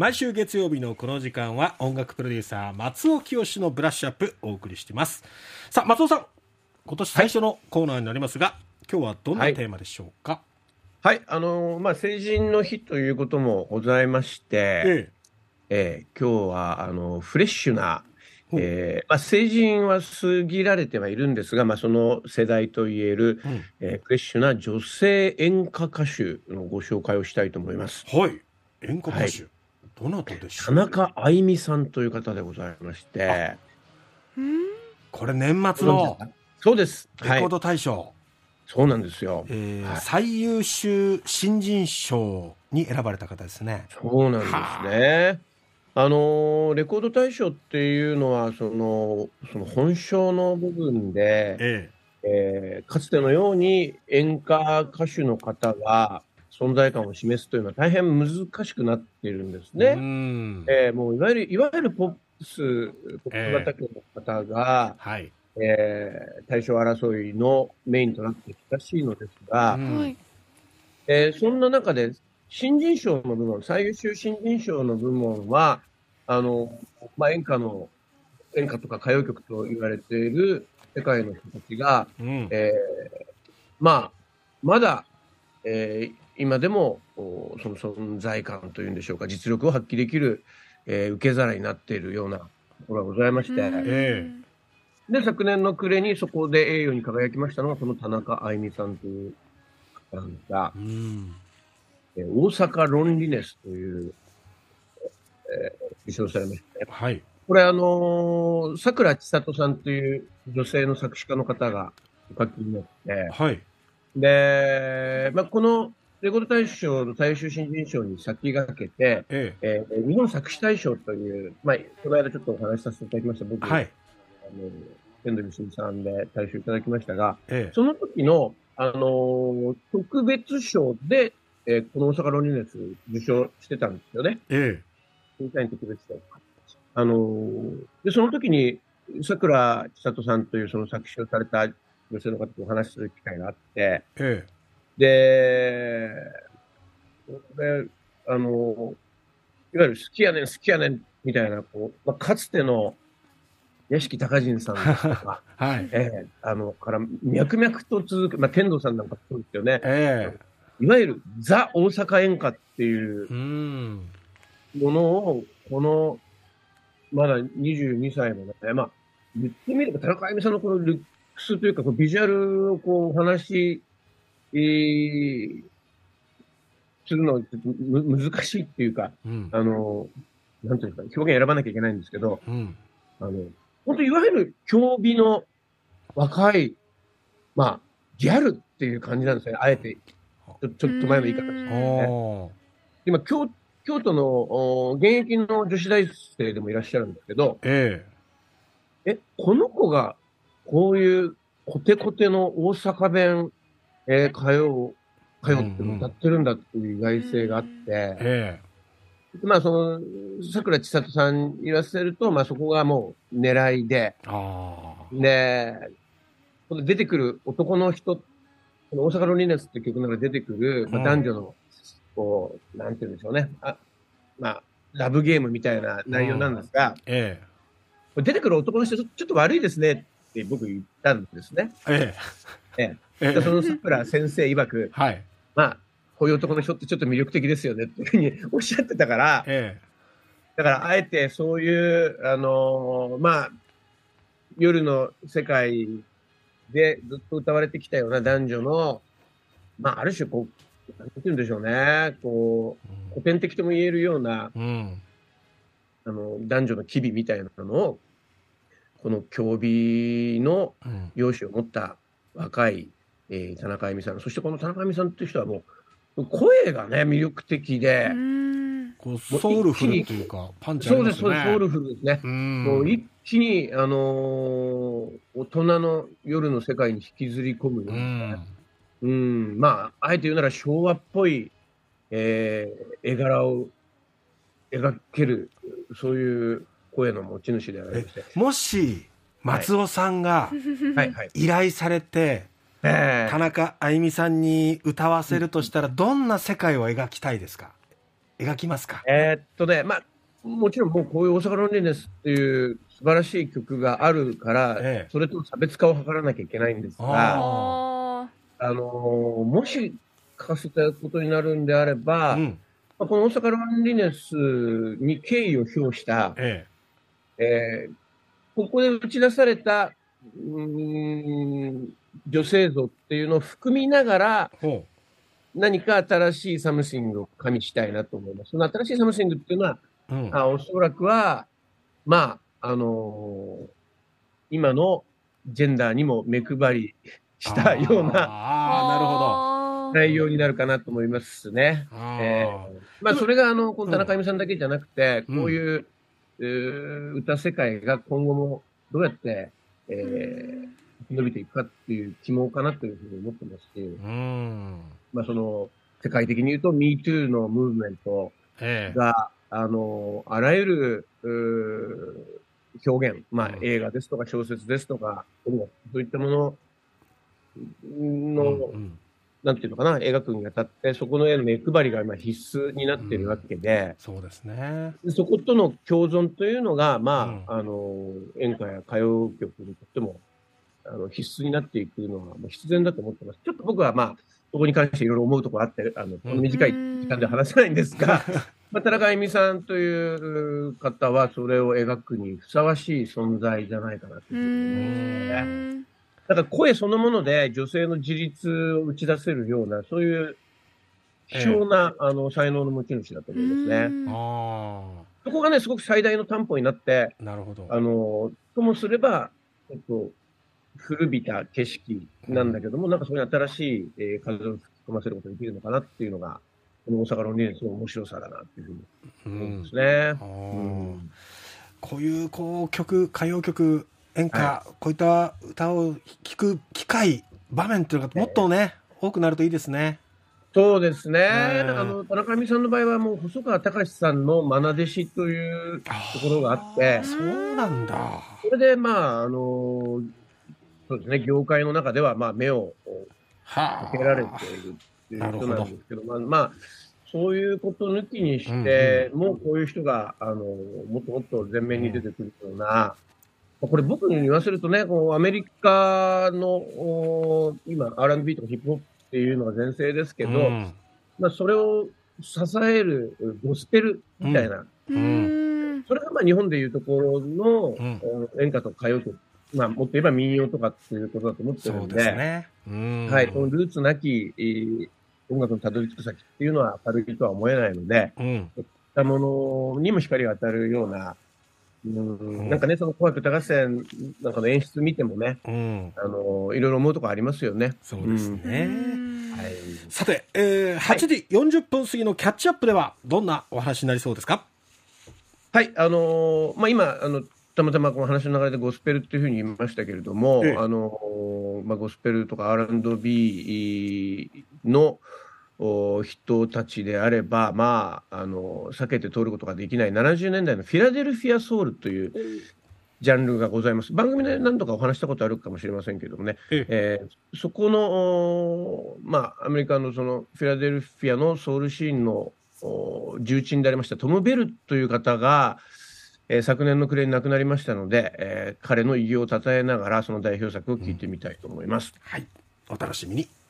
毎週月曜日のこの時間は音楽プロデューサー松尾清のブラッシュアップお送りしています。さあ松尾さん今年最初のコーナーになりますが、はい、今日はどんなテーマでしょうか？はい、はい、あのー、まあ成人の日ということもございまして、ええ。えー、今日はあのフレッシュなえーまあ、成人は過ぎられてはいるんですが、まあ、その世代といえる、うん、えー、フレッシュな女性演歌歌手のご紹介をしたいと思います。はい。演歌歌手、はい、どなたでしょう？田中あいみさんという方でございまして。これ年末のそうです。レコード大賞、はい、そうなんですよ、えー、はい、最優秀新人賞に選ばれた方ですね。そうなんですね。あのレコード大賞っていうのはそのその本性の部分で、ええ。えー、かつてのように演歌歌手の方が存在感を示すというのは大変難しくなっているんですね。えー、もういわゆるいわゆるポップスポップ畑の方が、えー、はい。えー、大賞争いのメインとなってきたしいのですが、えー、そんな中で新人賞の部門、最優秀新人賞の部門は、あの、まあ、演歌の、演歌とか歌謡曲と言われている世界の人たちが、うん、えー、まあ、まだ、えー、今でも、その存在感というんでしょうか、実力を発揮できる、えー、受け皿になっているようなところがございまして、えで、昨年の暮れにそこで栄誉に輝きましたのが、この田中あいみさんという方なんですが、うんえー、大阪ロンリネスという、えー、受賞されましたね。はい。これあのさくら千里さんという女性の作詞家の方がお書きになって、はい。で、まあ、このレコード大賞の最優秀新人賞に先駆けて、えええー、日本作詞大賞という、まあ、この間ちょっとお話しさせていただきました、僕、はい、あの、天童美さんで大賞いただきましたが、ええ、その時の、あのー、特別賞で、えー、この大阪ロンリネス受賞してたんですよね。ええ。審査員特別賞。あのー、で、その時に、桜千里さんというその作詞をされた女性の方とお話しする機会があって、ええ、で、で、あの、いわゆる好きやねん、好きやねん、みたいな、こう、まあ、かつての屋敷隆人さんとか、はい。ええあの、から脈々と続く、まあ、天童さんなんかそうですよね。ええいわゆるザ・大阪演歌っていうものを、この、まだ22歳のね、まあ、言ってみれば田中あゆみさんのこのルックスというか、こうビジュアルをこうお話し、えー、するのはちょっとむ難しいっていうか、うん、あの、なんていうか、表現選ばなきゃいけないんですけど、うん、あの、本当いわゆる競技の若い、まあ、ギャルっていう感じなんですね。あえてちょちょっと前の言い方ですね。今京、京都の現役の女子大生でもいらっしゃるんですけど、ええ、え、この子がこういうコテコテの大阪弁、えー、通う、通って歌ってるんだっていう意外性があって、ええ、まあその、桜千里さん言わせると、まあそこがもう狙いで、で、出てくる男の人この大阪ロリネスって曲の中で出てくる、まあ、男女の、こう、なんて言うんでしょうね。あまあ、ラブゲームみたいな内容なんですが、ええ、出てくる男の人、ちょっと悪いですねって僕言ったんですね。ええ。ええ。でその桜先生曰く、はい。まあ、こういう男の人ってちょっと魅力的ですよねっていうふうにおっしゃってたから、ええ。だから、あえてそういう、あのー、まあ、夜の世界でずっと歌われてきたような男女の、まあ、ある種こう、なんて言うんでしょうね、こう、古典的とも言えるような、うん、あの、男女の機微みたいなのを、この競技の容姿を持った若い、えー、田中あゆみさん、そしてこの田中あゆみさんっていう人はもう、声がね、魅力的で、こうソウルフルというか、パンチありますね。そうです、ソウルフルですね。もう一気に、あのー、大人の夜の世界に引きずり込むような、うん、まあ、あえて言うなら昭和っぽい、えー、絵柄を描ける、そういう声の持ち主でありまして。もし、松尾さんが依頼されて、田中あゆみさんに歌わせるとしたら、どんな世界を描きたいですか？描きますか？えー、っとね、まあ、もちろんもうこういう大阪ロンリネスっていう素晴らしい曲があるから、ええ、それと差別化を図らなきゃいけないんですが、あのもし書かせたことになるんであれば、うん、まあ、この大阪ロンリネスに敬意を表した、ええ。えー、ここで打ち出された、うん、女性像っていうのを含みながら、何か新しいサムシングを加味したいなと思います。その新しいサムシングっていうのは、うん、あおそらくは、まあ、あのー、今のジェンダーにも目配りしたような、あなるほど。内容になるかなと思いますね。えー、まあ、それが、あの、この田中由美さんだけじゃなくて、こういう、うん、歌世界が今後もどうやって、えー、伸びていくかっていう希望かなというふうに思ってますし、うん、まあ、その、世界的に言うと MeToo のムーブメントが、あの、あらゆる、表現、まあ、映画ですとか小説ですとか、そういったものの、うんうん、なんていうのかな、描くにあたって、そこの絵の目配りが今必須になっているわけで、うん、そうですね。そことの共存というのが、まあ、うん、あの、演歌や歌謡曲にとっても、あの、必須になっていくのは、必然だと思ってます。ちょっと僕はまあ、そこに関していろいろ思うところあって、あの、この短い時間で話せないんですが、まあ、田中恵美さんという方は、それを描くにふさわしい存在じゃないかなというふうに思いますね。だから声そのもので女性の自立を打ち出せるような、そういう希少な、ええ、あの才能の持ち主だと思いますね。そこがね、すごく最大の担保になって、なるほど。あの、ともすれば、えっと、古びた景色なんだけども、うん、なんかそれに新しい、えー、風を吹き込ませることができるのかなっていうのが、この大阪の2年の面白さだなっていうふうに思うんですね。うんうん、こういうこう曲、歌謡曲、演歌、はい、こういった歌を聴く機会、場面っていうのがもっとね、多くなるといいですね。そうですね。あの、田中美さんの場合はもう細川隆さんの愛弟子というところがあって。そうなんだ。それで、まあ、あの、そうですね、業界の中では、まあ、目をかけられているっていう人なんですけど、どまあ、まあ、そういうこと抜きにして、うんうん、もうこういう人が、あの、もっともっと前面に出てくるような、これ僕に言わせるとね、こうアメリカの今 R&B とかヒップホップっていうのが全盛ですけど、うん、まあそれを支えるゴスペルみたいな、うん、それがまあ日本でいうところの、演歌と歌謡曲、まあもっと言えば民謡とかっていうことだと思ってるんで、でね、はい、このルーツなき、えー、音楽のたどり着く先っていうのは明るいとは思えないので、うん、そういったものにも光が当たるような、うんなんかね、その紅白歌合戦なんかの演出見てもね、うん、あの、いろいろ思うところありますよね。そうですね。はい、さて、えー、8時40分過ぎのキャッチアップでは、どんなお話になりそうですか？はい、あのー、まあ、今、あの、たまたまこの話の流れでゴスペルっていうふうに言いましたけれども、ええ、あの、まあ、ゴスペルとか R&B の、人たちであれば、まあ、あの避けて通ることができない。70年代のフィラデルフィアソウルというジャンルがございます。番組で何度かお話したことあるかもしれませんけどもね、ええ。ー、そこの、まあ、アメリカのそのフィラデルフィアのソウルシーンの重鎮でありましたトム・ベルという方が、え、昨年の暮れに亡くなりましたので、え、彼の偉業を称えながらその代表作を聞いてみたいと思います。はい、お楽しみに。